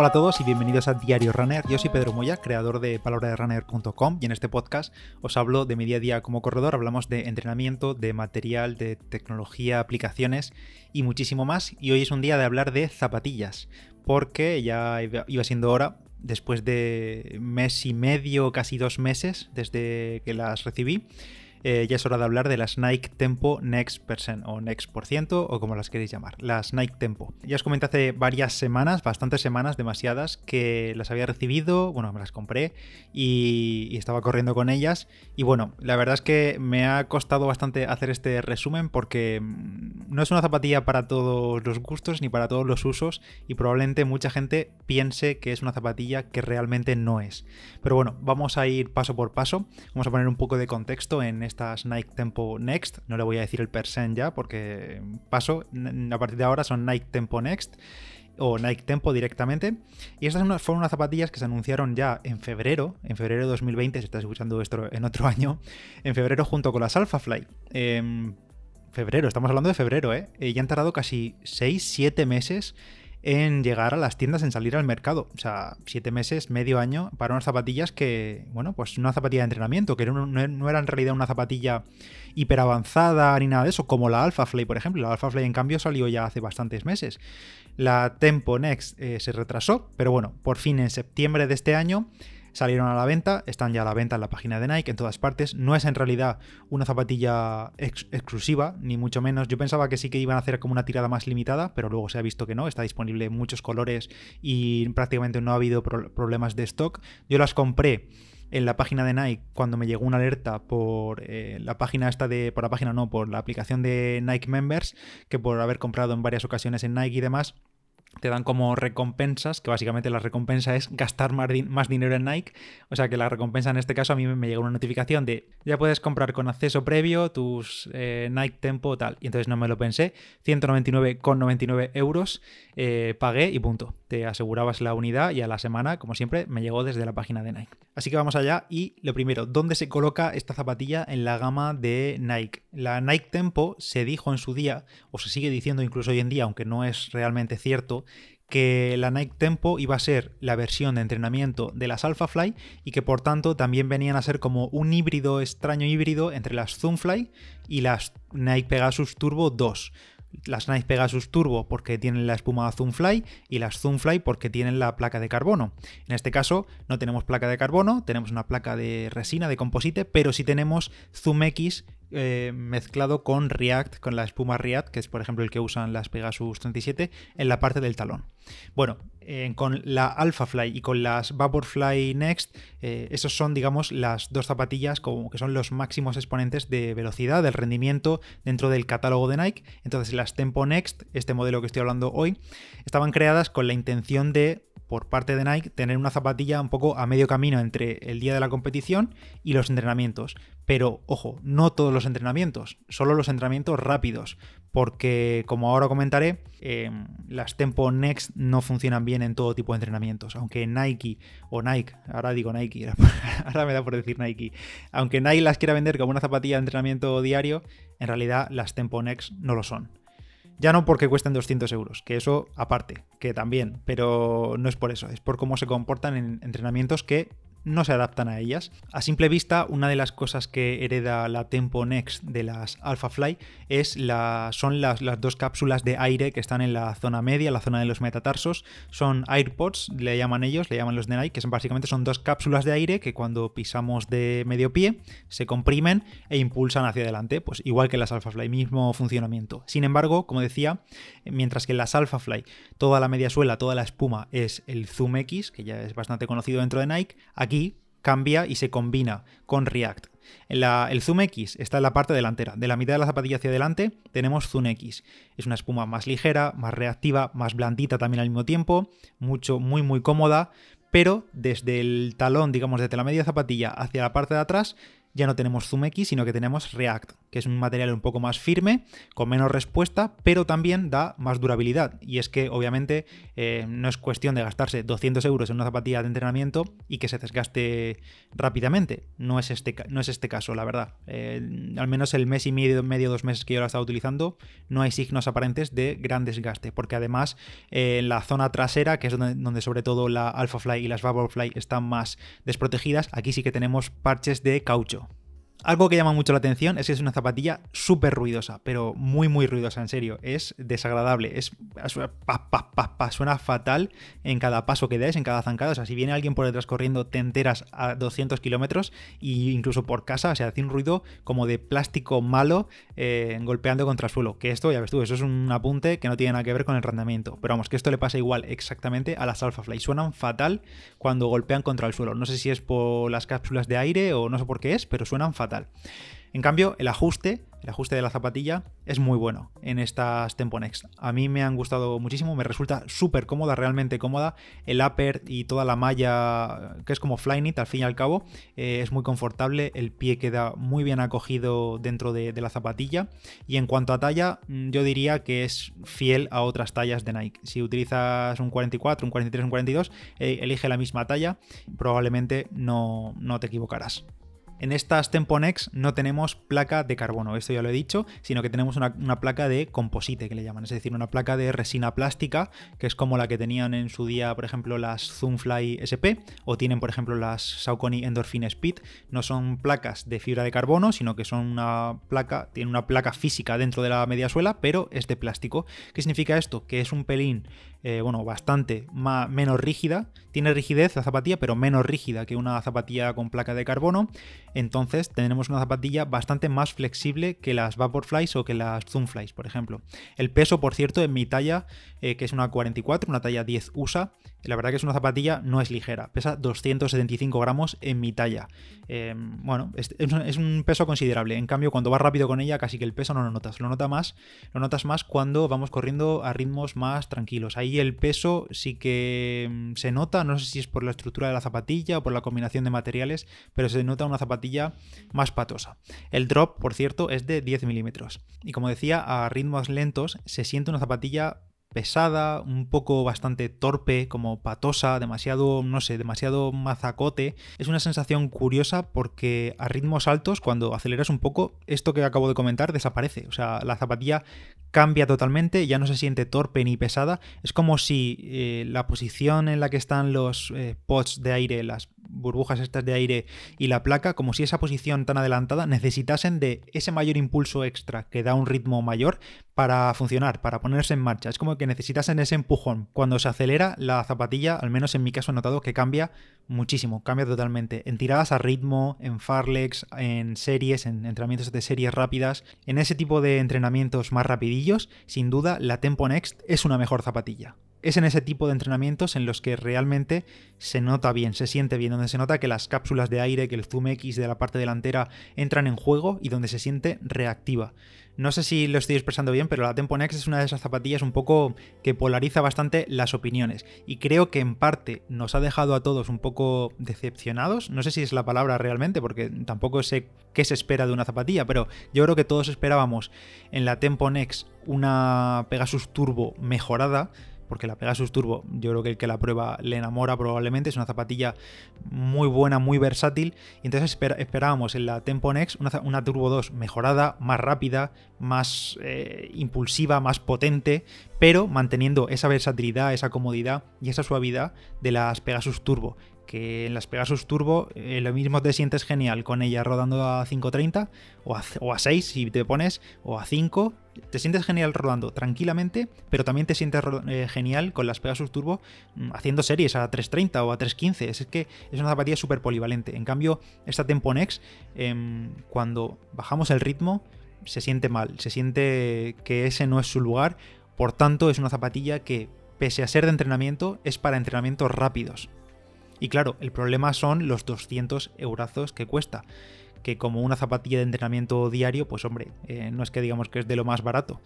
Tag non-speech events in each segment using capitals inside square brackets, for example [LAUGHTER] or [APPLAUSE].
Hola a todos y bienvenidos a Diario Runner. Yo soy Pedro Moya, creador de palabraderunner.com y en este podcast os hablo de mi día a día como corredor. Hablamos de entrenamiento, de material, de tecnología, aplicaciones y muchísimo más. Y hoy es un día de hablar de zapatillas, porque ya iba siendo hora, después de mes y medio, casi dos meses desde que las recibí eh, ya es hora de hablar de las Nike Tempo Next Percent o Next por ciento o como las queréis llamar, las Nike Tempo. Ya os comenté hace varias semanas, bastantes semanas, demasiadas, que las había recibido, bueno, me las compré y, estaba corriendo con ellas. Y bueno, la verdad es que me ha costado bastante hacer este resumen porque mm, no es una zapatilla para todos los gustos ni para todos los usos y probablemente mucha gente piense que es una zapatilla que realmente no es. Pero bueno, vamos a ir paso por paso, vamos a poner un poco de contexto en estas Nike Tempo Next. No le voy a decir el percent ya porque paso. A partir de ahora son Nike Tempo Next o Nike Tempo directamente. Y estas fueron unas zapatillas que se anunciaron ya en febrero, en febrero de 2020, si estás escuchando esto en otro [LAUGHS] año, en febrero junto con las Alphafly. Eh, febrero, estamos hablando de febrero, ¿eh? ¿eh? Ya han tardado casi 6-7 meses en llegar a las tiendas, en salir al mercado. O sea, siete meses, medio año para unas zapatillas que, bueno, pues una zapatilla de entrenamiento, que no, era en realidad una zapatilla hiper avanzada ni nada de eso, como la Alpha Fly, por ejemplo. La Alpha Fly, en cambio, salió ya hace bastantes meses. La Tempo Next eh, se retrasó, pero bueno, por fin en septiembre de este año salieron a la venta, están ya a la venta en la página de Nike en todas partes. No es en realidad una zapatilla exclusiva, ni mucho menos. Yo pensaba que sí que iban a hacer como una tirada más limitada, pero luego se ha visto que no, está disponible en muchos colores y prácticamente no ha habido problemas de stock. Yo las compré en la página de Nike cuando me llegó una alerta por eh, la página esta de por la página no por la aplicación de Nike Members que por haber comprado en varias ocasiones en Nike y demás te dan como recompensas, que básicamente la recompensa es gastar más, dinero en Nike. O sea que la recompensa en este caso a mí me llega una notificación de ya puedes comprar con acceso previo tus eh, Nike Tempo tal. Y entonces no me lo pensé. 199,99 euros eh, pagué y punto. Te asegurabas la unidad y a la semana, como siempre, me llegó desde la página de Nike. Así que vamos allá y lo primero, ¿dónde se coloca esta zapatilla en la gama de Nike? La Nike Tempo se dijo en su día, o se sigue diciendo incluso hoy en día, aunque no es realmente cierto, que la Nike Tempo iba a ser la versión de entrenamiento de las Alphafly y que por tanto también venían a ser como un híbrido, extraño híbrido entre las Zoomfly y las Nike Pegasus Turbo 2. Las Nike Pegasus Turbo porque tienen la espuma Zoomfly y las Zoomfly porque tienen la placa de carbono. En este caso no tenemos placa de carbono, tenemos una placa de resina, de composite, pero sí tenemos Zoom X eh, mezclado con React, con la espuma React, que es por ejemplo el que usan las Pegasus 37, en la parte del talón. Bueno, con la AlphaFly y con las Vaporfly Next, eh, esos son, digamos, las dos zapatillas como que son los máximos exponentes de velocidad, del rendimiento dentro del catálogo de Nike. Entonces, las Tempo Next, este modelo que estoy hablando hoy, estaban creadas con la intención de por parte de Nike tener una zapatilla un poco a medio camino entre el día de la competición y los entrenamientos. Pero ojo, no todos los entrenamientos, solo los entrenamientos rápidos, porque como ahora comentaré, em, las Tempo Next no funcionan bien en todo tipo de entrenamientos, aunque Nike o Nike, ahora digo Nike, [LAUGHS] ahora me da por decir Nike, aunque Nike las quiera vender como una zapatilla de entrenamiento diario, en realidad las Tempo Next no lo son. Ya no porque cuesten 200 euros, que eso aparte, que también, pero no es por eso, es por cómo se comportan en entrenamientos que no se adaptan a ellas. A simple vista, una de las cosas que hereda la Tempo Next de las Alphafly es la, son las, las, dos cápsulas de aire que están en la zona media, la zona de los metatarsos. Son AirPods, le llaman ellos, le llaman los de Nike, que son, básicamente son dos cápsulas de aire que cuando pisamos de medio pie se comprimen e impulsan hacia adelante, pues igual que las Alphafly, mismo funcionamiento. Sin embargo, como decía, mientras que en las Alphafly toda la media suela, toda la espuma es el Zoom X, que ya es bastante conocido dentro de Nike, aquí cambia y se combina con React. el Zoom X está en la parte delantera. De la mitad de la zapatilla hacia adelante tenemos Zoom X. Es una espuma más ligera, más reactiva, más blandita también al mismo tiempo, mucho, muy, muy cómoda, pero desde el talón, digamos, desde la media zapatilla hacia la parte de atrás, ya no tenemos Zoom X, sino que tenemos React, que es un material un poco más firme, con menos respuesta, pero también da más durabilidad. Y es que obviamente eh, no es cuestión de gastarse 200 euros en una zapatilla de entrenamiento y que se desgaste rápidamente. No es este, no es este caso, la verdad. Eh, al menos el mes y medio, medio, dos meses que yo la he estado utilizando, no hay signos aparentes de gran desgaste, porque además eh, la zona trasera, que es donde, donde sobre todo la Alphafly y las Vaporfly están más desprotegidas, aquí sí que tenemos parches de caucho. Algo que llama mucho la atención es que es una zapatilla súper ruidosa, pero muy, muy ruidosa, en serio. Es desagradable. Es, suena fatal en cada paso que des, en cada zancada. O sea, si viene alguien por detrás corriendo, te enteras a 200 kilómetros e incluso por casa, o sea, hace un ruido como de plástico malo eh, golpeando contra el suelo. Que esto, ya ves tú, eso es un apunte que no tiene nada que ver con el rendimiento. Pero vamos, que esto le pasa igual exactamente a las Alphafly. Suenan fatal cuando golpean contra el suelo. No sé si es por las cápsulas de aire o no sé por qué es, pero suenan fatal en cambio, el ajuste, el ajuste de la zapatilla es muy bueno en estas Tempo Next. A mí me han gustado muchísimo, me resulta súper cómoda, realmente cómoda. El upper y toda la malla, que es como Flyknit al fin y al cabo, eh, es muy confortable. El pie queda muy bien acogido dentro de, la zapatilla. Y en cuanto a talla, mm, yo diría que es fiel a otras tallas de Nike. Si utilizas un 44, un 43, un 42, eh, elige la misma talla, probablemente no, no te equivocarás. En estas Temponex no tenemos placa de carbono, esto ya lo he dicho, sino que tenemos una, placa de composite que le llaman, es decir, una placa de resina plástica, que es como la que tenían en su día, por ejemplo, las Zoomfly SP, o tienen, por ejemplo, las Saucony Endorphin Speed. No son placas de fibra de carbono, sino que son una placa, tiene una placa física dentro de la mediasuela, pero es de plástico. ¿Qué significa esto? Que es un pelín eh, bueno, bastante menos rígida. Tiene rigidez la zapatilla, pero menos rígida que una zapatilla con placa de carbono. Entonces tenemos una zapatilla bastante más flexible que las Vaporflies o que las Zoomflies, por ejemplo. El peso, por cierto, en mi talla, eh, que es una 44, una talla 10 USA, la verdad que es una zapatilla, no es ligera, pesa 275 gramos en mi talla. Em, bueno, es, un peso considerable. En cambio, cuando vas rápido con ella, casi que el peso no lo notas. Lo, nota más, lo notas más cuando vamos corriendo a ritmos más tranquilos. Ahí el peso sí que em, se nota, no sé si es por la estructura de la zapatilla o por la combinación de materiales, pero se nota una zapatilla más patosa. El drop, por cierto, es de 10 milímetros. Y como decía, a ritmos lentos se siente una zapatilla pesada, un poco bastante torpe, como patosa, demasiado, no sé, demasiado mazacote. Es una sensación curiosa porque a ritmos altos, cuando aceleras un poco, esto que acabo de comentar desaparece. O sea, la zapatilla cambia totalmente, ya no se siente torpe ni pesada. Es como si eh, la posición en la que están los eh, de aire, las burbujas estas de aire y la placa, como si esa posición tan adelantada necesitasen de ese mayor impulso extra que da un ritmo mayor para funcionar, para ponerse en marcha. Es como que necesitasen ese empujón. Cuando se acelera, la zapatilla, al menos en mi caso he notado que cambia muchísimo, cambia totalmente. En tiradas a ritmo, en farlex, en series, en entrenamientos de series rápidas, en ese tipo de entrenamientos más rapidillos, sin duda la Tempo Next es una mejor zapatilla es en ese tipo de entrenamientos en los que realmente se nota bien, se siente bien, donde se nota que las cápsulas de aire, que el zoom X de la parte delantera entran en juego y donde se siente reactiva. No sé si lo estoy expresando bien, pero la Tempo Next es una de esas zapatillas un poco que polariza bastante las opiniones y creo que en parte nos ha dejado a todos un poco decepcionados. No sé si es la palabra realmente, porque tampoco sé qué se espera de una zapatilla, pero yo creo que todos esperábamos en la Tempo Next una Pegasus Turbo mejorada porque la Pegasus Turbo, yo creo que el que la prueba le enamora probablemente, es una zapatilla muy buena, muy versátil, y entonces esperábamos en la Tempo Next una, Turbo 2 mejorada, más rápida, más eh, impulsiva, más potente, pero manteniendo esa versatilidad, esa comodidad y esa suavidad de las Pegasus Turbo que en las Pegasus Turbo eh, lo mismo te sientes genial con ella rodando a 5.30 o a, o a 6 si te pones, o a 5. Te sientes genial rodando tranquilamente, pero también te sientes eh, genial con las Pegasus Turbo mm, haciendo series a 3.30 o a 3.15. Es que es una zapatilla súper polivalente. En cambio, esta Tempo Next, em, cuando bajamos el ritmo, se siente mal, se siente que ese no es su lugar. Por tanto, es una zapatilla que, pese a ser de entrenamiento, es para entrenamientos rápidos. Y claro, el problema son los 200 eurazos que cuesta. Que como una zapatilla de entrenamiento diario, pues hombre, eh, no es que digamos que es de lo más barato.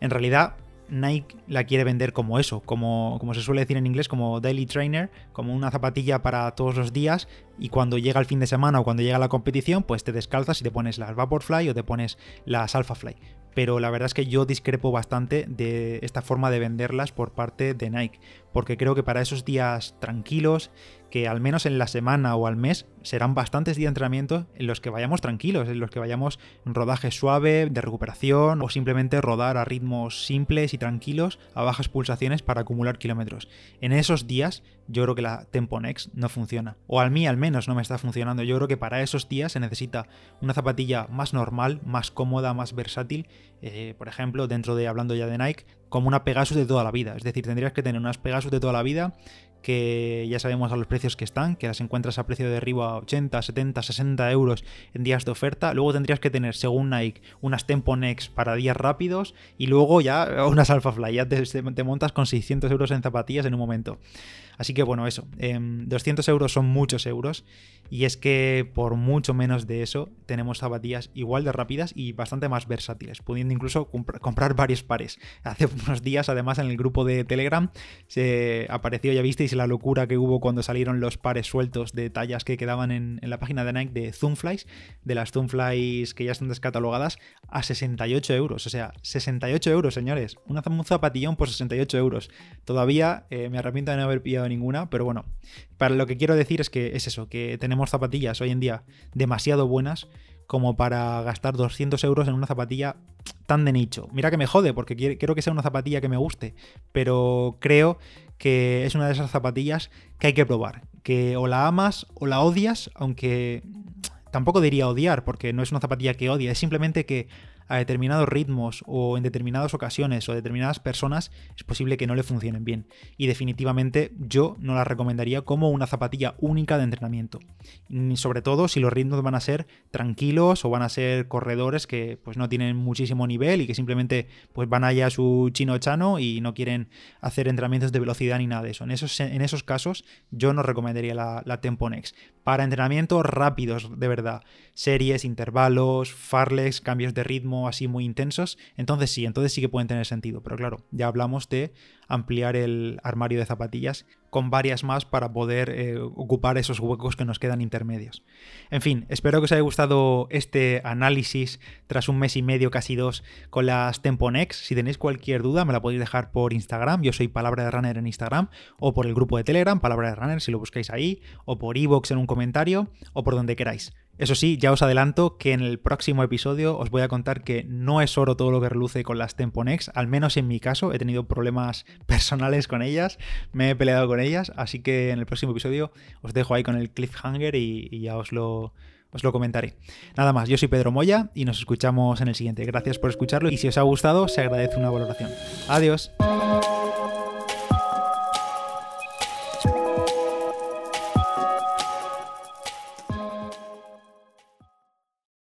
En realidad, Nike la quiere vender como eso, como, como se suele decir en inglés, como daily trainer, como una zapatilla para todos los días y cuando llega el fin de semana o cuando llega la competición, pues te descalzas y te pones las Vaporfly o te pones las Alphafly pero la verdad es que yo discrepo bastante de esta forma de venderlas por parte de Nike, porque creo que para esos días tranquilos, que al menos en la semana o al mes serán bastantes días de entrenamiento en los que vayamos tranquilos, en los que vayamos en rodaje suave, de recuperación o simplemente rodar a ritmos simples y tranquilos a bajas pulsaciones para acumular kilómetros. En esos días yo creo que la Tempo Next no funciona, o al mí al menos no me está funcionando. Yo creo que para esos días se necesita una zapatilla más normal, más cómoda, más versátil eh, por ejemplo, dentro de hablando ya de Nike, como una Pegasus de toda la vida. Es decir, tendrías que tener unas Pegasus de toda la vida que ya sabemos a los precios que están, que las encuentras a precio de arriba 80, 70, 60 euros en días de oferta. Luego tendrías que tener, según Nike, unas Tempo Next para días rápidos y luego ya unas Alphafly. Ya te, te montas con 600 euros en zapatillas en un momento. Así que bueno, eso, 200 em, euros son muchos euros y es que por mucho menos de eso tenemos zapatillas igual de rápidas y bastante más versátiles, pudiendo incluso comprar varios pares. [LAUGHS] Hace unos días además en el grupo de Telegram se apareció, ya visteis la locura que hubo cuando salieron los pares sueltos de tallas que quedaban en, la página de Nike de Zoomflies, de las Zoomflies que ya están descatalogadas, a 68 euros. O sea, 68 euros, señores. Una, un zapatillón por 68 euros. Todavía eh, me arrepiento de no haber pillado ninguna, pero bueno, para lo que quiero decir es que es eso, que tenemos zapatillas hoy en día demasiado buenas como para gastar 200 euros en una zapatilla tan de nicho. Mira que me jode, porque quiero que sea una zapatilla que me guste, pero creo que es una de esas zapatillas que hay que probar, que o la amas o la odias, aunque tampoco diría odiar, porque no es una zapatilla que odia, es simplemente que a determinados ritmos o en determinadas ocasiones o determinadas personas es posible que no le funcionen bien. Y definitivamente yo no la recomendaría como una zapatilla única de entrenamiento. sobre todo si los ritmos van a ser tranquilos o van a ser corredores que pues no tienen muchísimo nivel y que simplemente pues van allá a su chino chano y no quieren hacer entrenamientos de velocidad ni nada de eso. En esos, en esos casos yo no recomendaría la, la Tempo Next. Para entrenamientos rápidos, de verdad, series, intervalos, farlex, cambios de ritmo, así muy intensos, entonces sí, entonces sí que pueden tener sentido. Pero claro, ya hablamos de ampliar el armario de zapatillas con varias más para poder eh, ocupar esos huecos que nos quedan intermedios. En fin, espero que os haya gustado este análisis tras un mes y medio, casi dos, con las Temponex. Si tenéis cualquier duda, me la podéis dejar por Instagram. Yo soy Palabra de Runner en Instagram, o por el grupo de Telegram, Palabra de Runner, si lo buscáis ahí, o por iVoox en un comentario, o por donde queráis. Eso sí, ya os adelanto que en el próximo episodio os voy a contar que no es oro todo lo que reluce con las Temponex, al menos en mi caso, he tenido problemas [LAUGHS] personales con ellas, me he peleado con ellas, así que en el próximo episodio os dejo ahí con el cliffhanger y, y ya os lo, os lo comentaré. Nada más, yo soy Pedro Moya y nos escuchamos en el siguiente. Gracias por escucharlo y si os ha gustado, se agradece una valoración. Adiós.